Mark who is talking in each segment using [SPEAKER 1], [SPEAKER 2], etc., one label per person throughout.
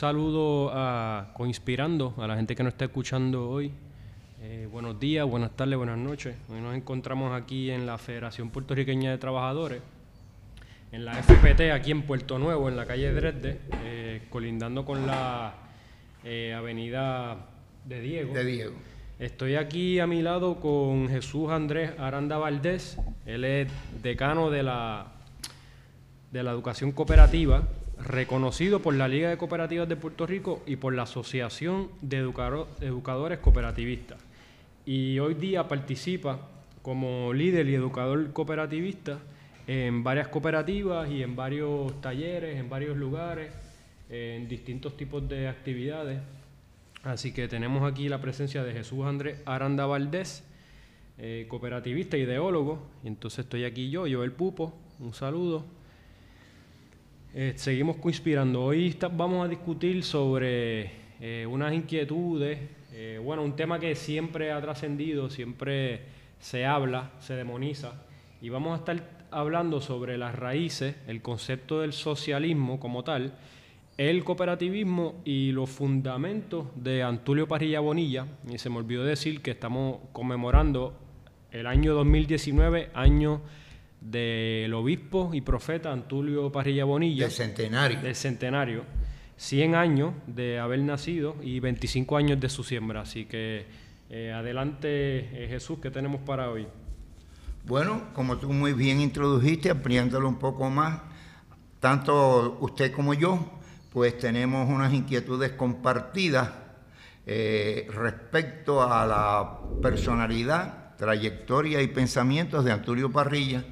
[SPEAKER 1] saludo a Coinspirando, a la gente que nos está escuchando hoy. Eh, buenos días, buenas tardes, buenas noches. Hoy nos encontramos aquí en la Federación Puertorriqueña de Trabajadores, en la FPT, aquí en Puerto Nuevo, en la calle Dresde, eh, colindando con la eh, avenida de Diego.
[SPEAKER 2] De Diego.
[SPEAKER 1] Estoy aquí a mi lado con Jesús Andrés Aranda Valdés. Él es decano de la, de la educación cooperativa, reconocido por la Liga de Cooperativas de Puerto Rico y por la Asociación de Educadores Cooperativistas. Y hoy día participa como líder y educador cooperativista en varias cooperativas y en varios talleres, en varios lugares, en distintos tipos de actividades. Así que tenemos aquí la presencia de Jesús Andrés Aranda Valdés, eh, cooperativista, ideólogo. Y entonces estoy aquí yo, yo el Pupo. Un saludo. Eh, seguimos conspirando. Hoy vamos a discutir sobre eh, unas inquietudes, bueno, un tema que siempre ha trascendido, siempre se habla, se demoniza. Y vamos a estar hablando sobre las raíces, el concepto del socialismo como tal el cooperativismo y los fundamentos de Antulio Parrilla Bonilla. Y se me olvidó decir que estamos conmemorando el año 2019, año del obispo y profeta Antulio Parrilla Bonilla.
[SPEAKER 2] Del centenario.
[SPEAKER 1] Del centenario. 100 años de haber nacido y 25 años de su siembra. Así que eh, adelante eh, Jesús, ¿qué tenemos para hoy?
[SPEAKER 2] Bueno, como tú muy bien introdujiste, ampliándolo un poco más, tanto usted como yo pues tenemos unas inquietudes compartidas eh, respecto a la personalidad, trayectoria y pensamientos de Antulio Parrilla,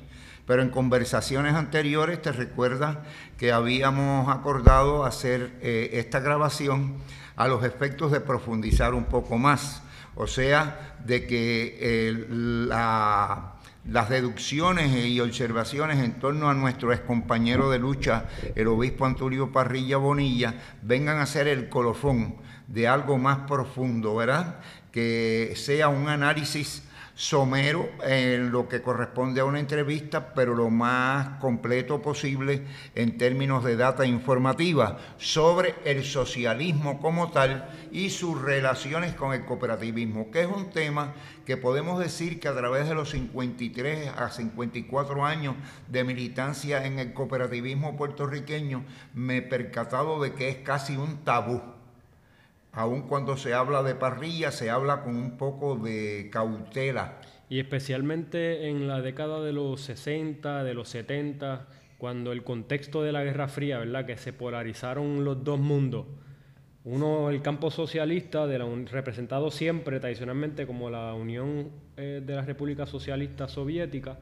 [SPEAKER 2] pero en conversaciones anteriores te recuerdas que habíamos acordado hacer eh, esta grabación a los efectos de profundizar un poco más, o sea, de que la las deducciones y observaciones en torno a nuestro excompañero de lucha, el obispo Antulio Parrilla Bonilla, vengan a ser el colofón de algo más profundo, ¿verdad? Que sea un análisis somero en lo que corresponde a una entrevista, pero lo más completo posible en términos de data informativa sobre el socialismo como tal y sus relaciones con el cooperativismo, que es un tema que podemos decir que a través de los 53 a 54 años de militancia en el cooperativismo puertorriqueño me he percatado de que es casi un tabú aun cuando se habla de parrilla, se habla con un poco de cautela.
[SPEAKER 1] Y especialmente en la década de los 60, de los 70, cuando el contexto de la Guerra Fría, ¿verdad? Que se polarizaron los dos mundos. Uno, el campo socialista, de la, representado siempre tradicionalmente como la Unión eh, de la República Socialista Soviética,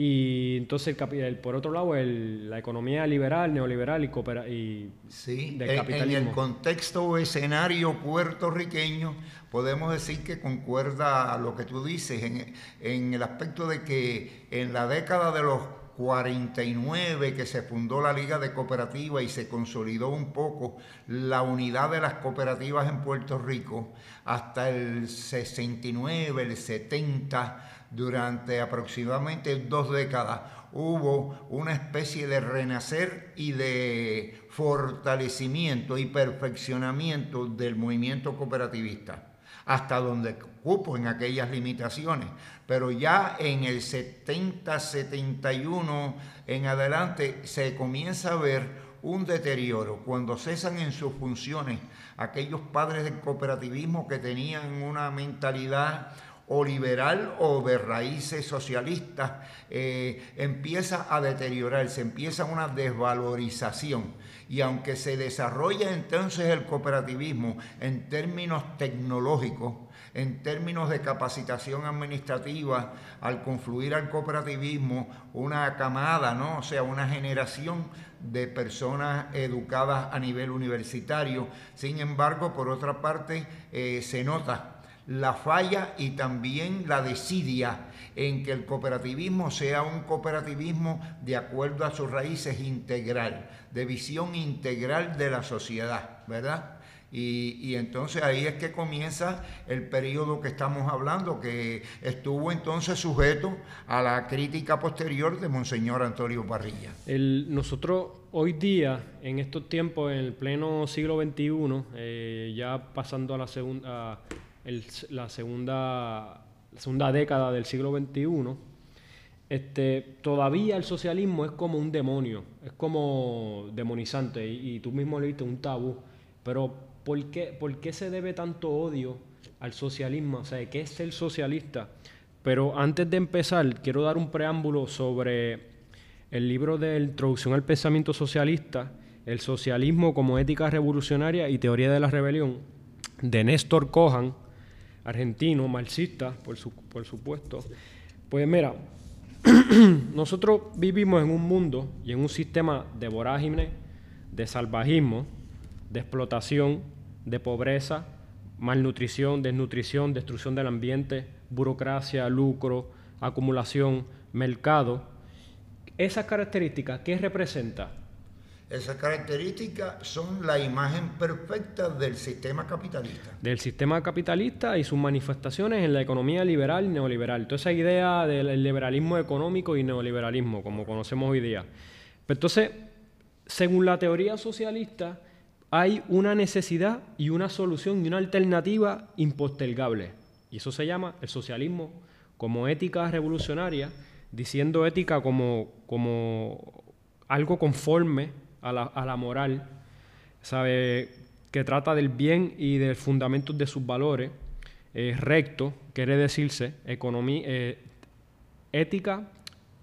[SPEAKER 1] y entonces, el, por otro lado, el, la economía liberal, neoliberal y, coopera, y
[SPEAKER 2] sí, En el contexto o escenario puertorriqueño, podemos decir que concuerda a lo que tú dices, en, en el aspecto de que en la década de los 49 que se fundó la Liga de Cooperativas y se consolidó un poco la unidad de las cooperativas en Puerto Rico, hasta el 69, el 70, durante aproximadamente dos décadas hubo una especie de renacer y de fortalecimiento y perfeccionamiento del movimiento cooperativista, hasta donde cupo en aquellas limitaciones. Pero ya en el 70-71 en adelante se comienza a ver un deterioro cuando cesan en sus funciones aquellos padres del cooperativismo que tenían una mentalidad o liberal o de raíces socialistas, eh, empieza a deteriorarse, empieza una desvalorización. Y aunque se desarrolla entonces el cooperativismo en términos tecnológicos, en términos de capacitación administrativa, al confluir al cooperativismo, una camada, ¿no? O sea, una generación de personas educadas a nivel universitario. Sin embargo, por otra parte, eh, se nota la falla y también la desidia en que el cooperativismo sea un cooperativismo de acuerdo a sus raíces integral, de visión integral de la sociedad, ¿verdad? Y, entonces ahí es que comienza el periodo que estamos hablando, que estuvo entonces sujeto a la crítica posterior de Monseñor Antonio Parrilla.
[SPEAKER 1] nosotros hoy día, en estos tiempos, en el pleno siglo XXI, eh, ya pasando a la segunda, la segunda, segunda década del siglo XXI, este, todavía el socialismo es como un demonio, es como demonizante, y, tú mismo le diste un tabú, pero ¿por qué, se debe tanto odio al socialismo? O sea, ¿qué es ser socialista? Pero antes de empezar, quiero dar un preámbulo sobre el libro de Introducción al Pensamiento Socialista, El Socialismo como Ética Revolucionaria y Teoría de la Rebelión, de Néstor Cohan, argentino, marxista, por, por supuesto. Pues mira, nosotros vivimos en un mundo y en un sistema de vorágine, de salvajismo, de explotación, de pobreza, malnutrición, desnutrición, destrucción del ambiente, burocracia, lucro, acumulación, mercado. Esas características, ¿qué representa?
[SPEAKER 2] Esas características son la imagen perfecta del sistema capitalista.
[SPEAKER 1] Del sistema capitalista y sus manifestaciones en la economía liberal y neoliberal. Toda esa idea del liberalismo económico y neoliberalismo, como conocemos hoy día. entonces, según la teoría socialista, hay una necesidad y una solución y una alternativa impostergable. Y eso se llama el socialismo como ética revolucionaria, diciendo ética como, como algo conforme a la, moral, ¿sabe? que trata del bien y del fundamento de sus valores, recto, quiere decirse, economía, eh, ética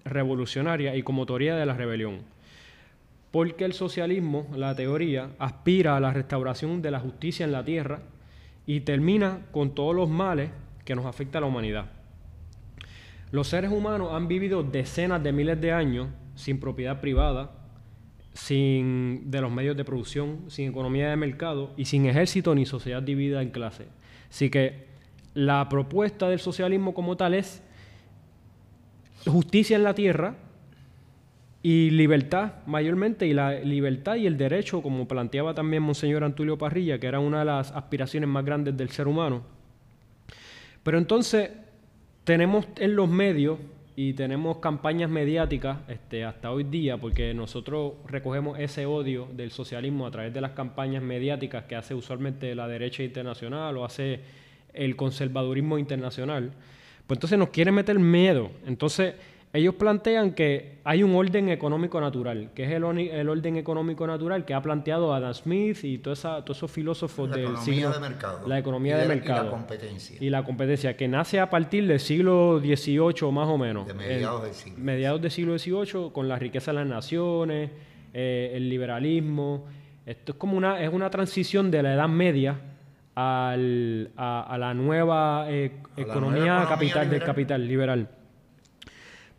[SPEAKER 1] revolucionaria y como teoría de la rebelión porque el socialismo, la teoría, aspira a la restauración de la justicia en la tierra y termina con todos los males que nos afecta a la humanidad. Los seres humanos han vivido decenas de miles de años sin propiedad privada, sin de los medios de producción, sin economía de mercado y sin ejército ni sociedad dividida en clases. Así que la propuesta del socialismo como tal es justicia en la tierra, y libertad mayormente, y la libertad y el derecho, como planteaba también Monseñor Antulio Parrilla, que era una de las aspiraciones más grandes del ser humano. Pero entonces tenemos en los medios y tenemos campañas mediáticas este, hasta hoy día, porque nosotros recogemos ese odio del socialismo a través de las campañas mediáticas que hace usualmente la derecha internacional o hace el conservadurismo internacional. Pues entonces nos quiere meter miedo. Entonces ellos plantean que hay un orden económico natural, que es el, orden económico natural que ha planteado Adam Smith y todos esos filósofos
[SPEAKER 2] la
[SPEAKER 1] del
[SPEAKER 2] siglo... De mercado.
[SPEAKER 1] La economía de, mercado.
[SPEAKER 2] Y la competencia.
[SPEAKER 1] Y la competencia, que nace a partir del siglo XVIII más o menos.
[SPEAKER 2] De mediados del siglo.
[SPEAKER 1] Mediados del siglo XVIII, con la riqueza de las naciones, eh, el liberalismo. Esto es como una, es una transición de la Edad Media a, la nueva eh, economía, capital del capital liberal.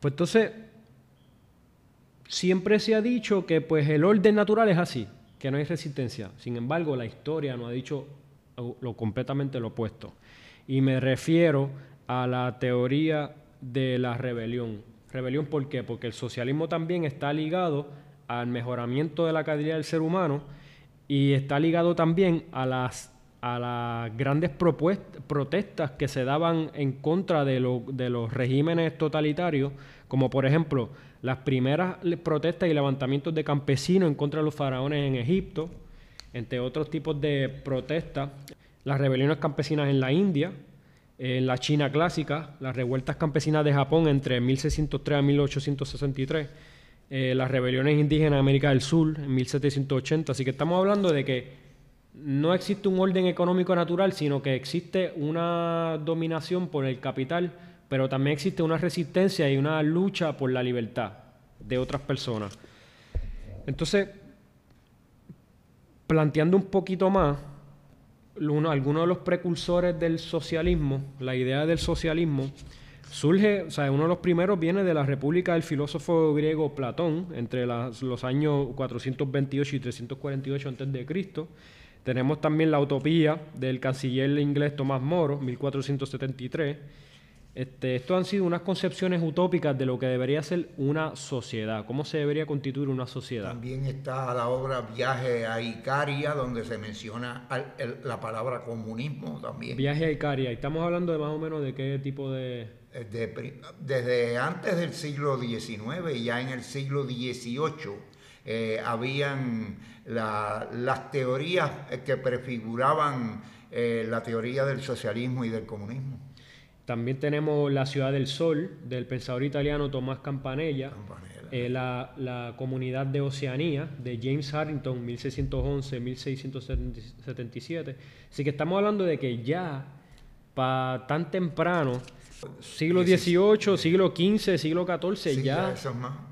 [SPEAKER 1] Pues entonces, siempre se ha dicho que pues el orden natural es así, que no hay resistencia. Sin embargo, la historia nos ha dicho lo completamente lo opuesto. Y me refiero a la teoría de la rebelión. ¿Rebelión por qué? Porque el socialismo también está ligado al mejoramiento de la calidad del ser humano y está ligado también a las a las grandes protestas que se daban en contra de, de los regímenes totalitarios, como por ejemplo las primeras protestas y levantamientos de campesinos en contra de los faraones en Egipto, entre otros tipos de protestas, las rebeliones campesinas en la India, en la China clásica, las revueltas campesinas de Japón entre 1603 a 1863, eh, las rebeliones indígenas en América del Sur en 1780. Así que estamos hablando de que no existe un orden económico natural, sino que existe una dominación por el capital, pero también existe una resistencia y una lucha por la libertad de otras personas. Entonces, planteando un poquito más, algunos de los precursores del socialismo, la idea del socialismo, surge, o sea, uno de los primeros viene de la República del filósofo griego Platón, entre los años 428 y 348 a.C., tenemos también la utopía del canciller inglés Tomás Moro, 1473. Este, esto han sido unas concepciones utópicas de lo que debería ser una sociedad, cómo se debería constituir una sociedad.
[SPEAKER 2] También está la obra Viaje a Icaria, donde se menciona la palabra comunismo también.
[SPEAKER 1] Viaje a Icaria, estamos hablando de más o menos de qué tipo de...
[SPEAKER 2] Eh, desde antes del siglo XIX, ya en el siglo XVIII, eh, habían las teorías que prefiguraban eh, la teoría del socialismo y del comunismo.
[SPEAKER 1] También tenemos La Ciudad del Sol, del pensador italiano Tomás Campanella. Eh, la, Comunidad de Oceanía, de James Harrington, 1611-1677. Así que estamos hablando de que ya, para tan temprano, siglo XVIII, siglo XV, siglo XIV, ya,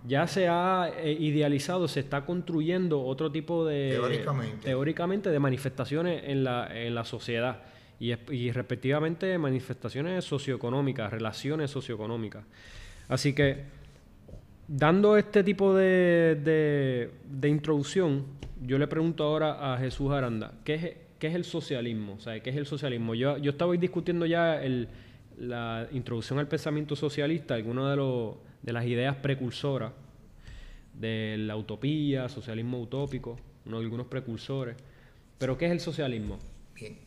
[SPEAKER 1] ya, se ha eh, idealizado, se está construyendo otro tipo de...
[SPEAKER 2] Teóricamente.
[SPEAKER 1] Teóricamente, de manifestaciones en la, en la sociedad y, respectivamente manifestaciones socioeconómicas, relaciones socioeconómicas. Así que, dando este tipo de, de, introducción, yo le pregunto ahora a Jesús Aranda, ¿qué es, qué es el socialismo? O ¿qué es el socialismo? Yo, yo estaba discutiendo ya el, la introducción al pensamiento socialista, algunas de, de las ideas precursoras de la utopía, socialismo utópico, uno, algunos precursores. Pero ¿qué es el socialismo?
[SPEAKER 2] Bien.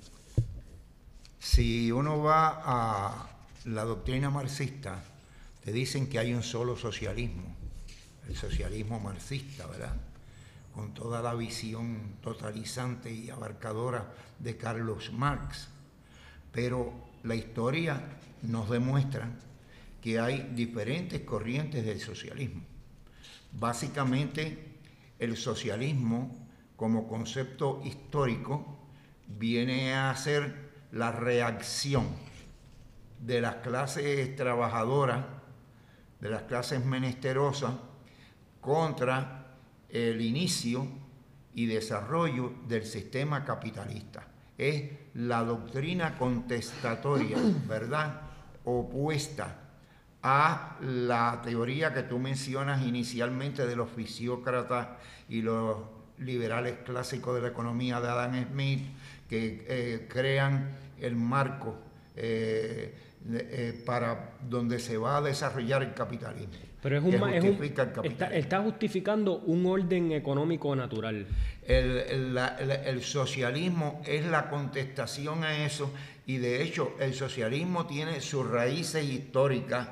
[SPEAKER 2] Si uno va a la doctrina marxista, te dicen que hay un solo socialismo, el socialismo marxista, ¿verdad? Con toda la visión totalizante y abarcadora de Carlos Marx. Pero la historia nos demuestra que hay diferentes corrientes del socialismo. Básicamente, el socialismo como concepto histórico viene a ser la reacción de las clases trabajadoras, de las clases menesterosas, contra el inicio y desarrollo del sistema capitalista. Es la doctrina contestatoria, ¿verdad? Opuesta a la teoría que tú mencionas inicialmente de los fisiócratas y los liberales clásicos de la economía de Adam Smith, que eh, crean el marco eh, eh, para donde se va a desarrollar el capitalismo.
[SPEAKER 1] Pero es un, Está, justificando un orden económico natural.
[SPEAKER 2] El, socialismo es la contestación a eso y de hecho el socialismo tiene sus raíces históricas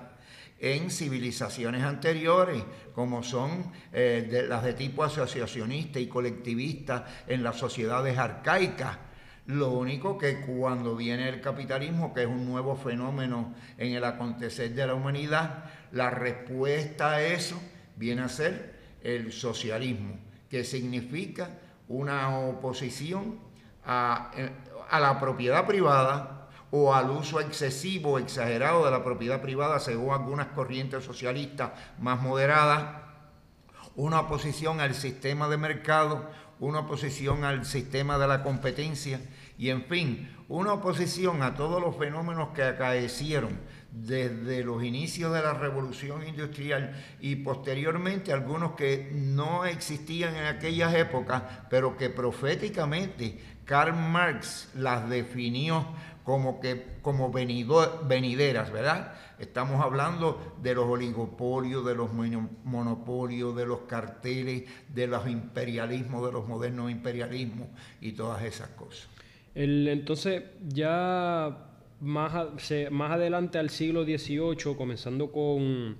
[SPEAKER 2] en civilizaciones anteriores, como son las de tipo asociacionista y colectivista en las sociedades arcaicas. Lo único que cuando viene el capitalismo, que es un nuevo fenómeno en el acontecer de la humanidad, la respuesta a eso viene a ser el socialismo, que significa una oposición a, la propiedad privada o al uso excesivo o exagerado de la propiedad privada según algunas corrientes socialistas más moderadas, una oposición al sistema de mercado, una oposición al sistema de la competencia y, en fin, una oposición a todos los fenómenos que acaecieron desde los inicios de la revolución industrial y posteriormente algunos que no existían en aquellas épocas, pero que proféticamente Karl Marx las definió como, que, como venideras, ¿verdad? Estamos hablando de los oligopolios, de los monopolios, de los carteles, de los imperialismos, de los modernos imperialismos y todas esas cosas.
[SPEAKER 1] Entonces, ya más, más adelante al siglo XVIII, comenzando con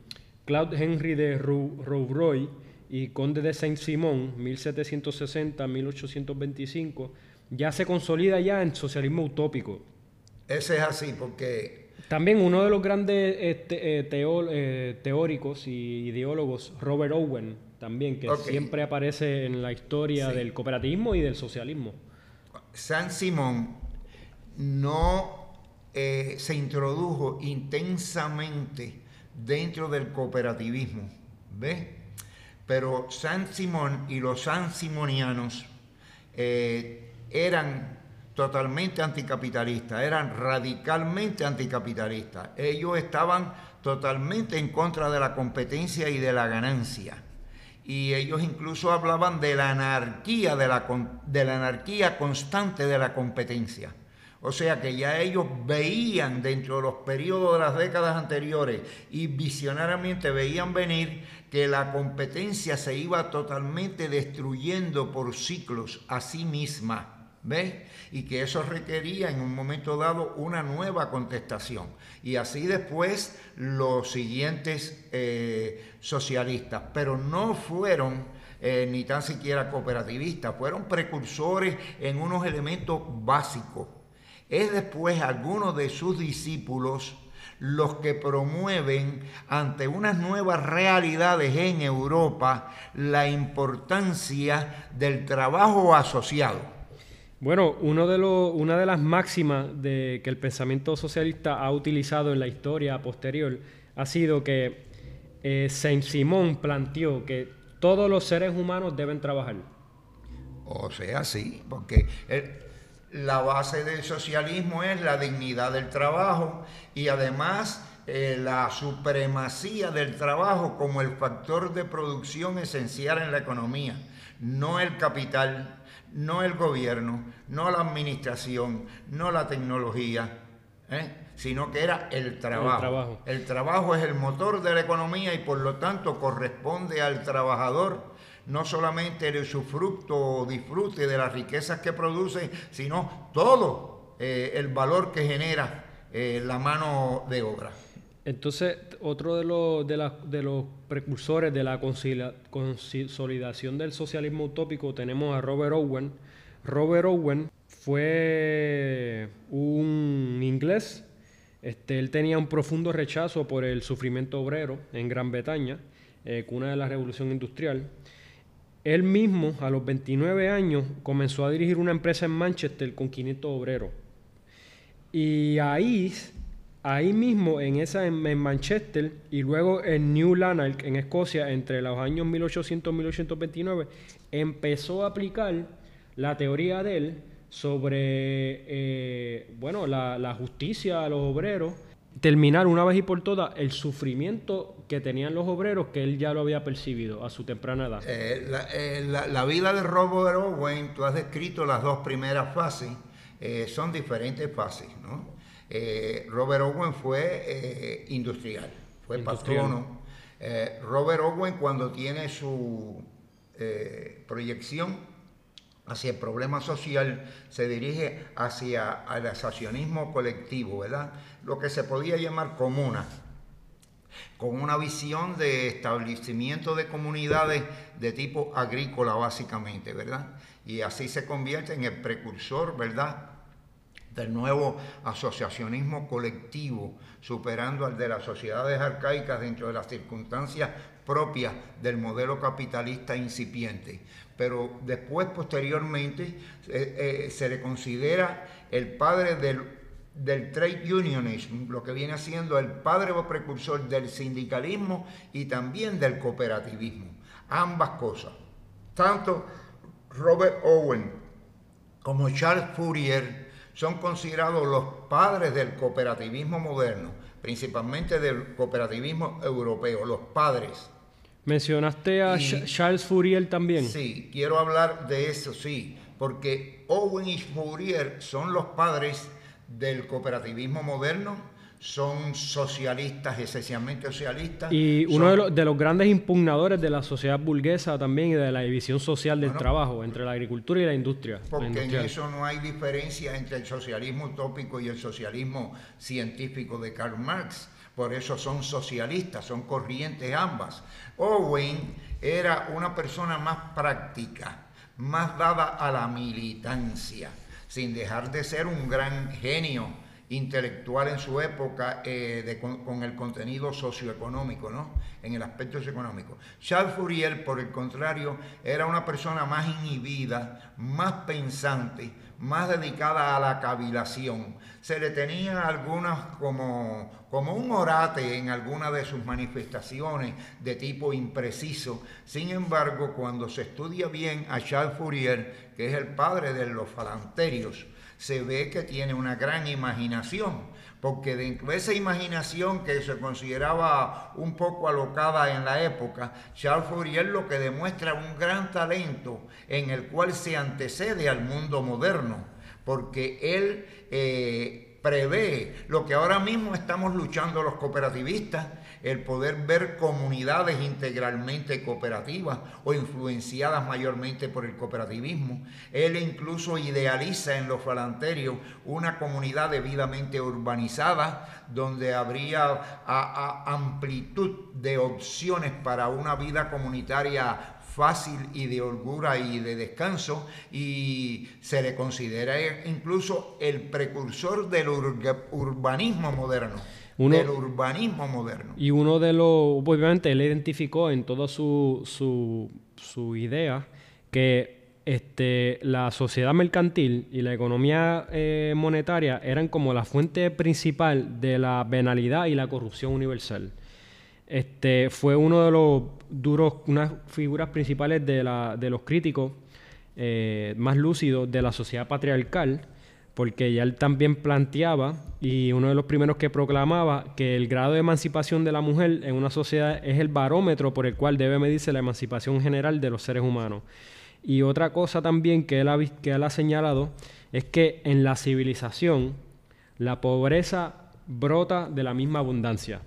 [SPEAKER 1] Claude Henry de Rouvroy y Conde de Saint-Simon, 1760-1825, ya se consolida ya en socialismo utópico.
[SPEAKER 2] Ese es así, porque
[SPEAKER 1] también uno de los grandes este, eh, eh, teóricos y ideólogos, Robert Owen, también, que siempre aparece en la historia del cooperativismo y del socialismo.
[SPEAKER 2] San Simón no eh, se introdujo intensamente dentro del cooperativismo, ¿ves? Pero San Simón y los San Simonianos eran totalmente anticapitalistas, eran radicalmente anticapitalistas. Ellos estaban totalmente en contra de la competencia y de la ganancia. Y ellos incluso hablaban de la anarquía, de la, la anarquía constante de la competencia. O sea que ya ellos veían dentro de los periodos de las décadas anteriores y visionariamente veían venir que la competencia se iba totalmente destruyendo por ciclos a sí misma. ¿Ves? Y que eso requería en un momento dado una nueva contestación. Y así después los siguientes eh, socialistas, pero no fueron eh, ni tan siquiera cooperativistas, fueron precursores en unos elementos básicos. Es después algunos de sus discípulos los que promueven ante unas nuevas realidades en Europa la importancia del trabajo asociado.
[SPEAKER 1] Bueno, una de las máximas que el pensamiento socialista ha utilizado en la historia posterior ha sido que eh, Saint Simón planteó que todos los seres humanos deben trabajar.
[SPEAKER 2] O sea, sí, porque la base del socialismo es la dignidad del trabajo y además eh, la supremacía del trabajo como el factor de producción esencial en la economía, no el capital, no el gobierno, no la administración, no la tecnología, ¿eh? sino que era el trabajo. el trabajo. El trabajo es el motor de la economía y por lo tanto corresponde al trabajador no solamente el usufructo o disfrute de las riquezas que produce, sino todo eh, el valor que genera eh, la mano de obra.
[SPEAKER 1] Entonces, otro de los, de, los precursores de la consolidación del socialismo utópico tenemos a Robert Owen. Robert Owen fue un inglés. Este, él tenía un profundo rechazo por el sufrimiento obrero en Gran Bretaña, eh, cuna de la revolución industrial. Él mismo, a los 29 años, comenzó a dirigir una empresa en Manchester con 500 obreros. Y ahí, ahí mismo, en, esa, en, Manchester y luego en New Lanark, en Escocia, entre los años 1800 y 1829, empezó a aplicar la teoría de él sobre eh, bueno, la, la justicia a los obreros terminar una vez y por todas el sufrimiento que tenían los obreros que él ya lo había percibido a su temprana edad.
[SPEAKER 2] Eh, eh, la, vida de Robert Owen, tú has descrito las dos primeras fases, eh, son diferentes fases. ¿no? Robert Owen fue industrial, fue patrono. Robert Owen cuando tiene su proyección hacia el problema social, se dirige hacia el asociacionismo colectivo, ¿verdad? Lo que se podía llamar comuna, con una visión de establecimiento de comunidades de tipo agrícola básicamente, ¿verdad? Y así se convierte en el precursor, ¿verdad? Del nuevo asociacionismo colectivo, superando al de las sociedades arcaicas dentro de las circunstancias propias del modelo capitalista incipiente. Pero después, posteriormente, eh, eh, se le considera el padre del, del trade unionism, lo que viene siendo el padre o precursor del sindicalismo y también del cooperativismo. Ambas cosas. Tanto Robert Owen como Charles Fourier son considerados los padres del cooperativismo moderno, principalmente del cooperativismo europeo, los padres.
[SPEAKER 1] Mencionaste a Charles Fourier también.
[SPEAKER 2] Sí, quiero hablar de eso, sí, porque Owen y Fourier son los padres del cooperativismo moderno, son socialistas, esencialmente socialistas.
[SPEAKER 1] Y uno de, los, grandes impugnadores de la sociedad burguesa también y de la división social del trabajo entre la agricultura y la industria.
[SPEAKER 2] Porque en eso no hay diferencia entre el socialismo utópico y el socialismo científico de Karl Marx. Por eso son socialistas, son corrientes ambas. Owen era una persona más práctica, más dada a la militancia, sin dejar de ser un gran genio intelectual en su época eh, con, el contenido socioeconómico, ¿no? En el aspecto socioeconómico. Charles Fourier, por el contrario, era una persona más inhibida, más pensante, más dedicada a la cavilación. Se le tenía algunas como, como un orate en algunas de sus manifestaciones de tipo impreciso. Sin embargo, cuando se estudia bien a Charles Fourier, que es el padre de los falanterios, se ve que tiene una gran imaginación, porque de esa imaginación que se consideraba un poco alocada en la época, Charles Fourier lo que demuestra un gran talento en el cual se antecede al mundo moderno, porque él eh, prevé lo que ahora mismo estamos luchando los cooperativistas, el poder ver comunidades integralmente cooperativas o influenciadas mayormente por el cooperativismo. Él incluso idealiza en los falanterios una comunidad debidamente urbanizada donde habría amplitud de opciones para una vida comunitaria fácil y de holgura y de descanso y se le considera incluso el precursor del urbanismo moderno. Del urbanismo moderno.
[SPEAKER 1] Y uno de los, obviamente, él identificó en toda su, su, su idea que este, la sociedad mercantil y la economía eh, monetaria eran como la fuente principal de la venalidad y la corrupción universal. Este, fue uno de los duros, unas figuras principales de, la, de los críticos eh, más lúcidos de la sociedad patriarcal, porque ya él también planteaba, y uno de los primeros que proclamaba, que el grado de emancipación de la mujer en una sociedad es el barómetro por el cual debe medirse la emancipación general de los seres humanos. Y otra cosa también que él ha, señalado es que en la civilización la pobreza brota de la misma abundancia.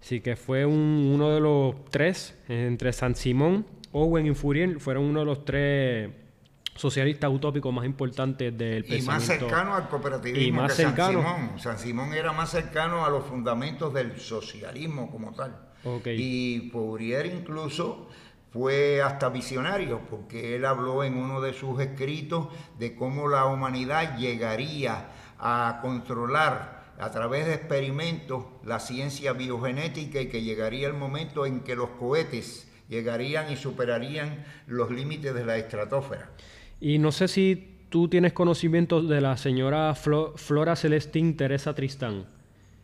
[SPEAKER 1] Sí, que fue uno de los tres, entre San Simón, Owen y Fourier, fueron uno de los tres socialistas utópicos más importantes del
[SPEAKER 2] y Y más cercano al cooperativismo que San Simón. San Simón era más cercano a los fundamentos del socialismo como tal. Y Fourier incluso fue hasta visionario, porque él habló en uno de sus escritos de cómo la humanidad llegaría a controlar a través de experimentos la ciencia biogenética y que llegaría el momento en que los cohetes llegarían y superarían los límites de la estratosfera.
[SPEAKER 1] Y no sé si tú tienes conocimiento de la señora Flora Celestín Teresa Tristán.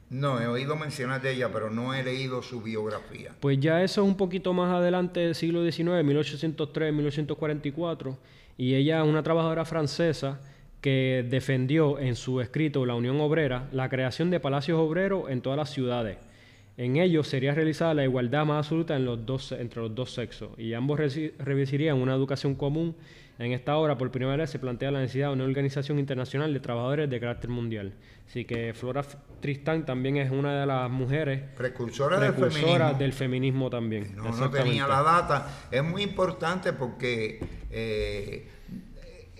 [SPEAKER 2] No, he oído mencionar de ella, pero no he leído su biografía.
[SPEAKER 1] Pues ya eso es un poquito más adelante del siglo XIX, 1803, 1844, y ella es una trabajadora francesa que defendió en su escrito La Unión Obrera la creación de palacios obreros en todas las ciudades. En ellos sería realizada la igualdad más absoluta en los dos, entre los dos sexos y ambos recibirían una educación común. En esta obra, por primera vez, se plantea la necesidad de una organización internacional de trabajadores de carácter mundial. Así que Flora Tristán también es una de las mujeres
[SPEAKER 2] precursoras del,
[SPEAKER 1] feminismo. también.
[SPEAKER 2] No, no tenía la data. Es muy importante porque eh,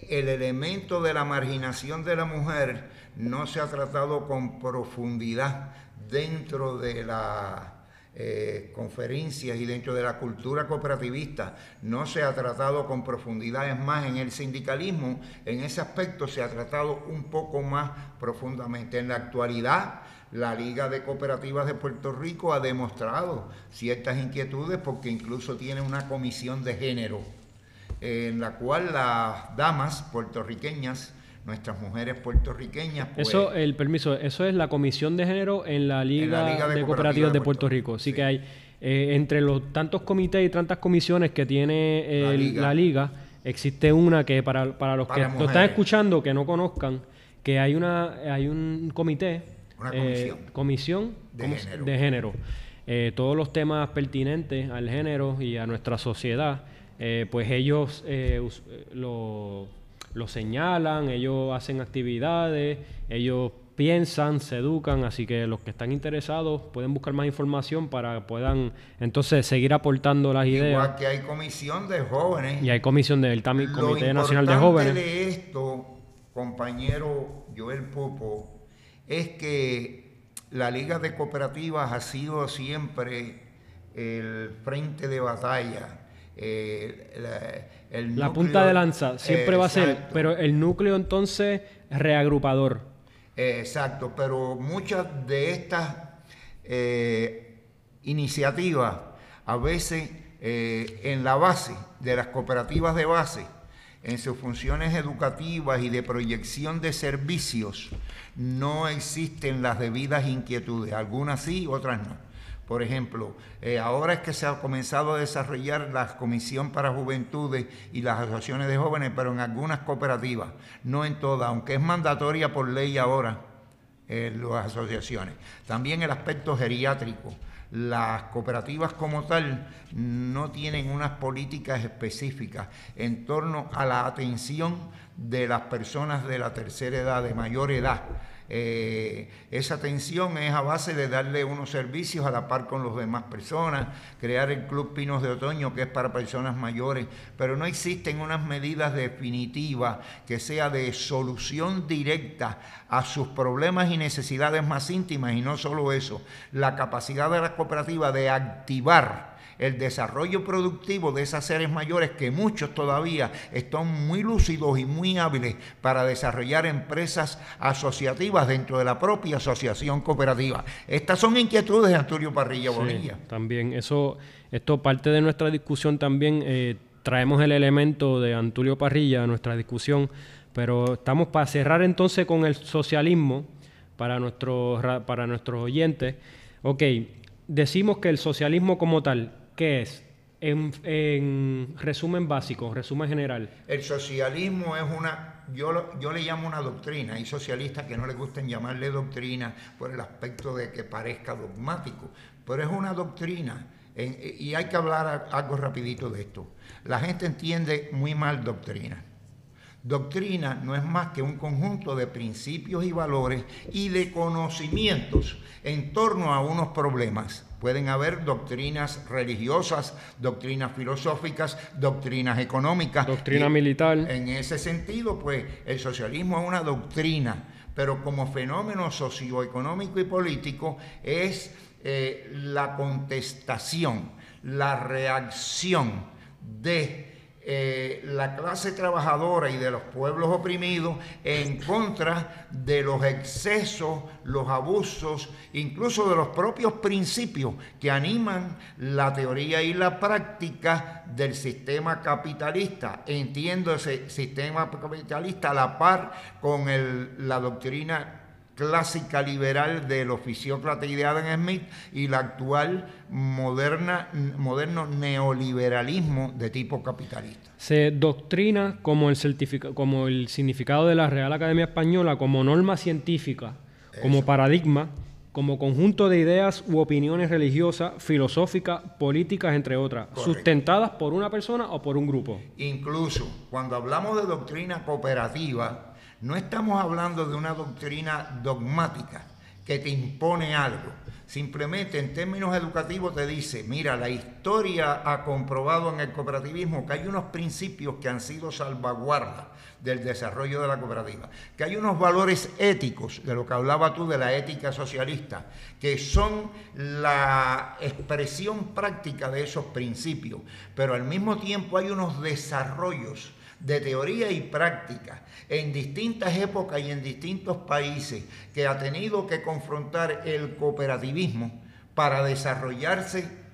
[SPEAKER 2] el elemento de la marginación de la mujer no se ha tratado con profundidad dentro de las eh, conferencias y dentro de la cultura cooperativista, no se ha tratado con profundidad, es más, en el sindicalismo, en ese aspecto se ha tratado un poco más profundamente. En la actualidad, la Liga de Cooperativas de Puerto Rico ha demostrado ciertas inquietudes porque incluso tiene una comisión de género en la cual las damas puertorriqueñas, nuestras mujeres puertorriqueñas...
[SPEAKER 1] Pues, eso, el permiso, eso es la Comisión de Género en la Liga, de, Cooperativas de Puerto, Rico. Así que hay, eh, entre los tantos comités y tantas comisiones que tiene la, Liga. existe una que para, para los que lo están escuchando, que no conozcan, que hay, una, hay un comité,
[SPEAKER 2] una comisión,
[SPEAKER 1] eh, comisión. de género, eh, todos los temas pertinentes al género y a nuestra sociedad pues ellos eh, eh, lo, señalan, ellos hacen actividades, ellos piensan, se educan, así que los que están interesados pueden buscar más información para puedan entonces seguir aportando las ideas.
[SPEAKER 2] Igual que hay comisión de jóvenes.
[SPEAKER 1] Y hay comisión del Comité Nacional de Jóvenes.
[SPEAKER 2] de esto, compañero Joel Pupo, es que la Liga de Cooperativas ha sido siempre el frente de batalla
[SPEAKER 1] eh, la, punta de lanza siempre va a ser, pero el núcleo entonces reagrupador.
[SPEAKER 2] exacto, pero muchas de estas eh, iniciativas, a veces eh, en la base de las cooperativas de base, en sus funciones educativas y de proyección de servicios, no existen las debidas inquietudes, algunas sí, otras no. Por ejemplo, eh, ahora es que se ha comenzado a desarrollar la Comisión para Juventudes y las asociaciones de jóvenes, pero en algunas cooperativas, no en todas, aunque es mandatoria por ley ahora, en las asociaciones. También el aspecto geriátrico. Las cooperativas como tal no tienen unas políticas específicas en torno a la atención de las personas de la tercera edad, de mayor edad eh, esa atención es a base de darle unos servicios a la par con las demás personas, crear el Club Pinos de Otoño que es para personas mayores, pero no existen unas medidas definitivas que sea de solución directa a sus problemas y necesidades más íntimas. Y no solo eso, la capacidad de la cooperativa de activar el desarrollo productivo de esas seres mayores que muchos todavía están muy lúcidos y muy hábiles para desarrollar empresas asociativas dentro de la propia asociación cooperativa. Estas son inquietudes de Antonio Parrilla Bonilla.
[SPEAKER 1] también, eso, esto parte de nuestra discusión también, eh, traemos el elemento de Antulio Parrilla a nuestra discusión, pero estamos para cerrar entonces con el socialismo para nuestros, para nuestros oyentes. Ok, decimos que el socialismo como tal ¿Qué es? En, resumen básico, resumen general.
[SPEAKER 2] El socialismo es una, yo, yo le llamo una doctrina. Hay socialistas que no les gustan llamarle doctrina por el aspecto de que parezca dogmático, pero es una doctrina. y hay que hablar algo rapidito de esto. La gente entiende muy mal doctrina. Doctrina no es más que un conjunto de principios y valores y de conocimientos en torno a unos problemas Pueden haber doctrinas religiosas, doctrinas filosóficas, doctrinas económicas.
[SPEAKER 1] Doctrina militar.
[SPEAKER 2] En ese sentido, pues el socialismo es una doctrina, pero como fenómeno socioeconómico y político es eh, la contestación, la reacción de eh, la clase trabajadora y de los pueblos oprimidos en contra de los excesos, los abusos, incluso de los propios principios que animan la teoría y la práctica del sistema capitalista. Entiendo ese sistema capitalista a la par con la doctrina clásica liberal del oficiócrata y de Adam Smith y la actual moderna, moderno neoliberalismo de tipo capitalista.
[SPEAKER 1] Se doctrina como el, como el significado de la Real Academia Española como norma científica, como paradigma, como conjunto de ideas u opiniones religiosas, filosóficas, políticas, entre otras, sustentadas por una persona o por un grupo.
[SPEAKER 2] Incluso cuando hablamos de doctrina cooperativa, no estamos hablando de una doctrina dogmática que te impone algo. Simplemente en términos educativos te dice, mira, la historia ha comprobado en el cooperativismo que hay unos principios que han sido salvaguardas del desarrollo de la cooperativa, que hay unos valores éticos, de lo que hablaba tú de la ética socialista, que son la expresión práctica de esos principios, pero al mismo tiempo hay unos desarrollos de teoría y práctica en distintas épocas y en distintos países que ha tenido que confrontar el cooperativismo para desarrollarse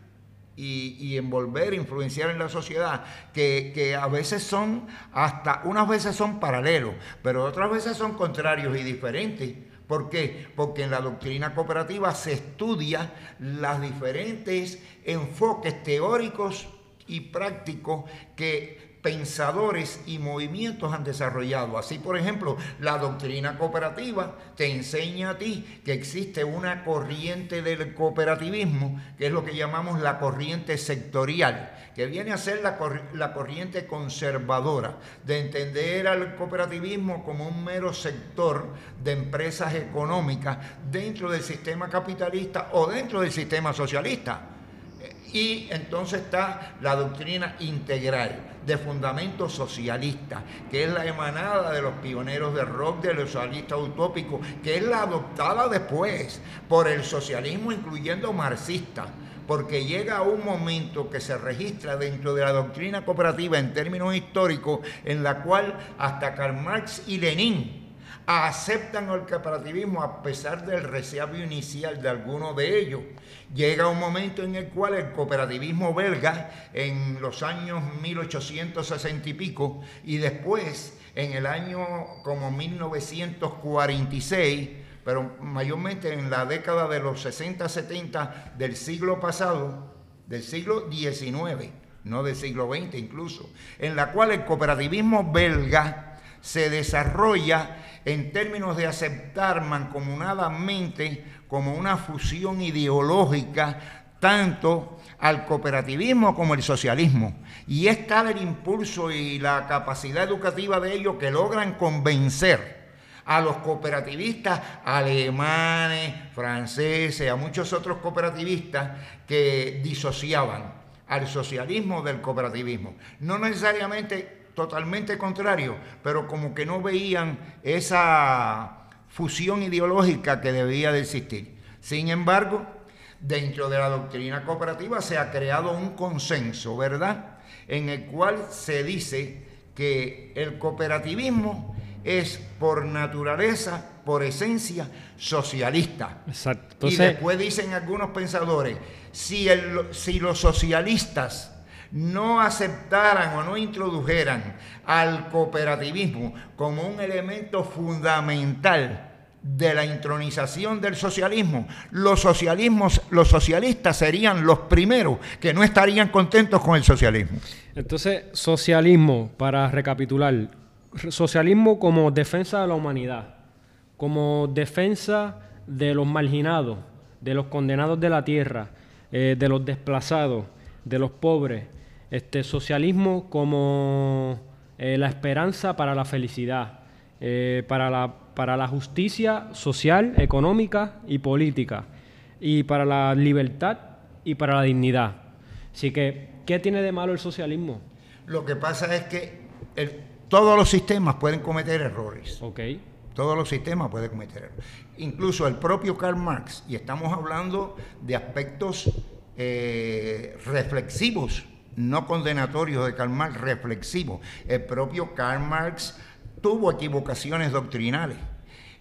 [SPEAKER 2] y, envolver, influenciar en la sociedad, que, que, a veces son, hasta unas veces son paralelos, pero otras veces son contrarios y diferentes. ¿Por qué? Porque en la doctrina cooperativa se estudia los diferentes enfoques teóricos y prácticos que pensadores y movimientos han desarrollado. Así, por ejemplo, la doctrina cooperativa te enseña a ti que existe una corriente del cooperativismo, que es lo que llamamos la corriente sectorial, que viene a ser la, la corriente conservadora, de entender al cooperativismo como un mero sector de empresas económicas dentro del sistema capitalista o dentro del sistema socialista. Y entonces está la doctrina integral de fundamento socialista, que es la emanada de los pioneros de rock, de los socialistas utópicos, que es la adoptada después por el socialismo, incluyendo marxista, porque llega un momento que se registra dentro de la doctrina cooperativa en términos históricos, en la cual hasta Karl Marx y Lenin aceptan el cooperativismo a pesar del resabio inicial de algunos de ellos. Llega un momento en el cual el cooperativismo belga, en los años 1860 y pico, y después en el año como 1946, pero mayormente en la década de los 60-70 del siglo pasado, del siglo XIX, no del siglo XX incluso, en la cual el cooperativismo belga se desarrolla en términos de aceptar mancomunadamente como una fusión ideológica tanto al cooperativismo como el socialismo. Y es tal el impulso y la capacidad educativa de ellos que logran convencer a los cooperativistas alemanes, franceses, a muchos otros cooperativistas que disociaban al socialismo del cooperativismo. No necesariamente totalmente contrario, pero como que no veían esa fusión ideológica que debía de existir. Sin embargo, dentro de la doctrina cooperativa se ha creado un consenso, ¿verdad? En el cual se dice que el cooperativismo es por naturaleza, por esencia, socialista.
[SPEAKER 1] Exacto.
[SPEAKER 2] y después dicen algunos pensadores, si, si los socialistas no aceptaran o no introdujeran al cooperativismo como un elemento fundamental de la intronización del socialismo, los socialismos, los socialistas serían los primeros que no estarían contentos con el socialismo.
[SPEAKER 1] Entonces, socialismo, para recapitular, socialismo como defensa de la humanidad, como defensa de los marginados, de los condenados de la tierra, eh, de los desplazados, de los pobres, este socialismo como eh, la esperanza para la felicidad, eh, para, la, para la justicia social, económica y política, y para la libertad y para la dignidad. Así que, ¿qué tiene de malo el socialismo?
[SPEAKER 2] Lo que pasa es que todos los sistemas pueden cometer errores.
[SPEAKER 1] Ok.
[SPEAKER 2] Todos los sistemas pueden cometer errores. Incluso el propio Karl Marx, y estamos hablando de aspectos eh, reflexivos no condenatorio de Karl Marx, reflexivo. El propio Karl Marx tuvo equivocaciones doctrinales.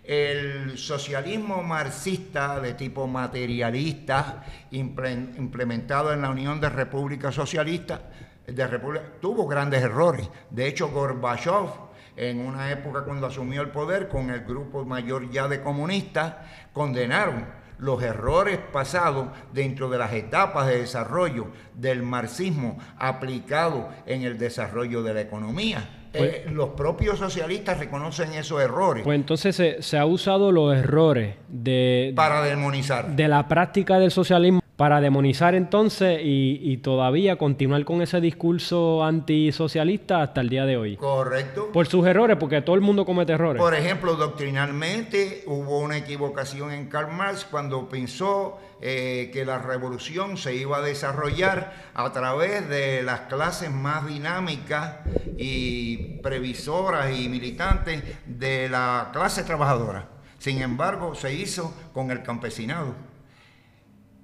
[SPEAKER 2] El socialismo marxista de tipo materialista, implementado en la Unión de Repúblicas Socialistas, de tuvo grandes errores. De hecho, Gorbachev, en una época cuando asumió el poder con el grupo mayor ya de comunistas, condenaron los errores pasados dentro de las etapas de desarrollo del marxismo aplicado en el desarrollo de la economía. Pues eh, los propios socialistas reconocen esos errores.
[SPEAKER 1] Pues entonces se, se ha usado los errores de...
[SPEAKER 2] Para demonizar.
[SPEAKER 1] De la práctica del socialismo para demonizar entonces y, todavía continuar con ese discurso antisocialista hasta el día de hoy.
[SPEAKER 2] Correcto.
[SPEAKER 1] Por sus errores, porque todo el mundo comete errores.
[SPEAKER 2] Por ejemplo, doctrinalmente hubo una equivocación en Karl Marx cuando pensó eh, que la revolución se iba a desarrollar a través de las clases más dinámicas y previsoras y militantes de la clase trabajadora. Sin embargo, se hizo con el campesinado.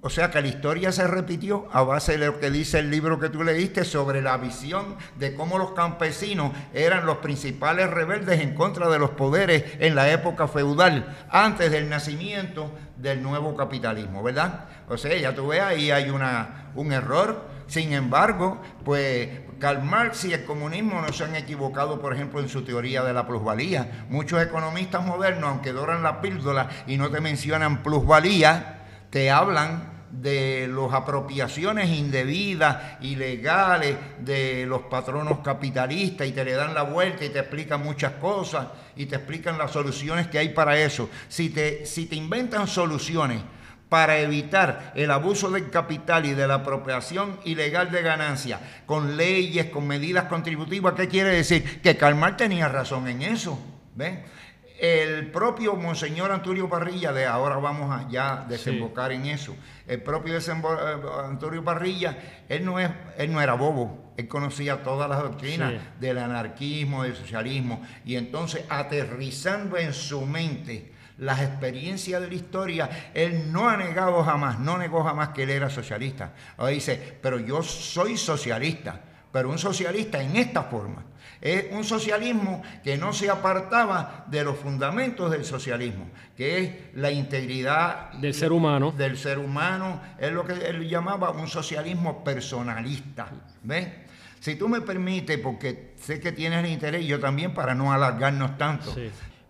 [SPEAKER 2] O sea que la historia se repitió a base de lo que dice el libro que tú leíste sobre la visión de cómo los campesinos eran los principales rebeldes en contra de los poderes en la época feudal, antes del nacimiento del nuevo capitalismo, ¿verdad? O sea, ya tú ves, ahí hay una, un error. Sin embargo, pues Karl Marx y el comunismo no se han equivocado, por ejemplo, en su teoría de la plusvalía. Muchos economistas modernos, aunque doran la píldora y no te mencionan plusvalía, te hablan de las apropiaciones indebidas, ilegales de los patronos capitalistas y te le dan la vuelta y te explican muchas cosas y te explican las soluciones que hay para eso. Si te, si te inventan soluciones para evitar el abuso del capital y de la apropiación ilegal de ganancias con leyes, con medidas contributivas, ¿qué quiere decir? Que Karl tenía razón en eso. ¿Ven? El propio Monseñor Antonio Parrilla, de ahora vamos a ya desembocar en eso, el propio eh, Antonio Parrilla, él no, es, él no era bobo, él conocía todas las doctrinas del anarquismo, del socialismo, y entonces aterrizando en su mente las experiencias de la historia, él no ha negado jamás, no negó jamás que él era socialista. Ahora dice, pero yo soy socialista, pero un socialista en esta forma es un socialismo que no se apartaba de los fundamentos del socialismo, que es la integridad
[SPEAKER 1] del ser humano.
[SPEAKER 2] Del ser humano, es lo que él llamaba un socialismo personalista. ¿Ves? Si tú me permites, porque sé que tienes el interés, yo también para no alargarnos tanto,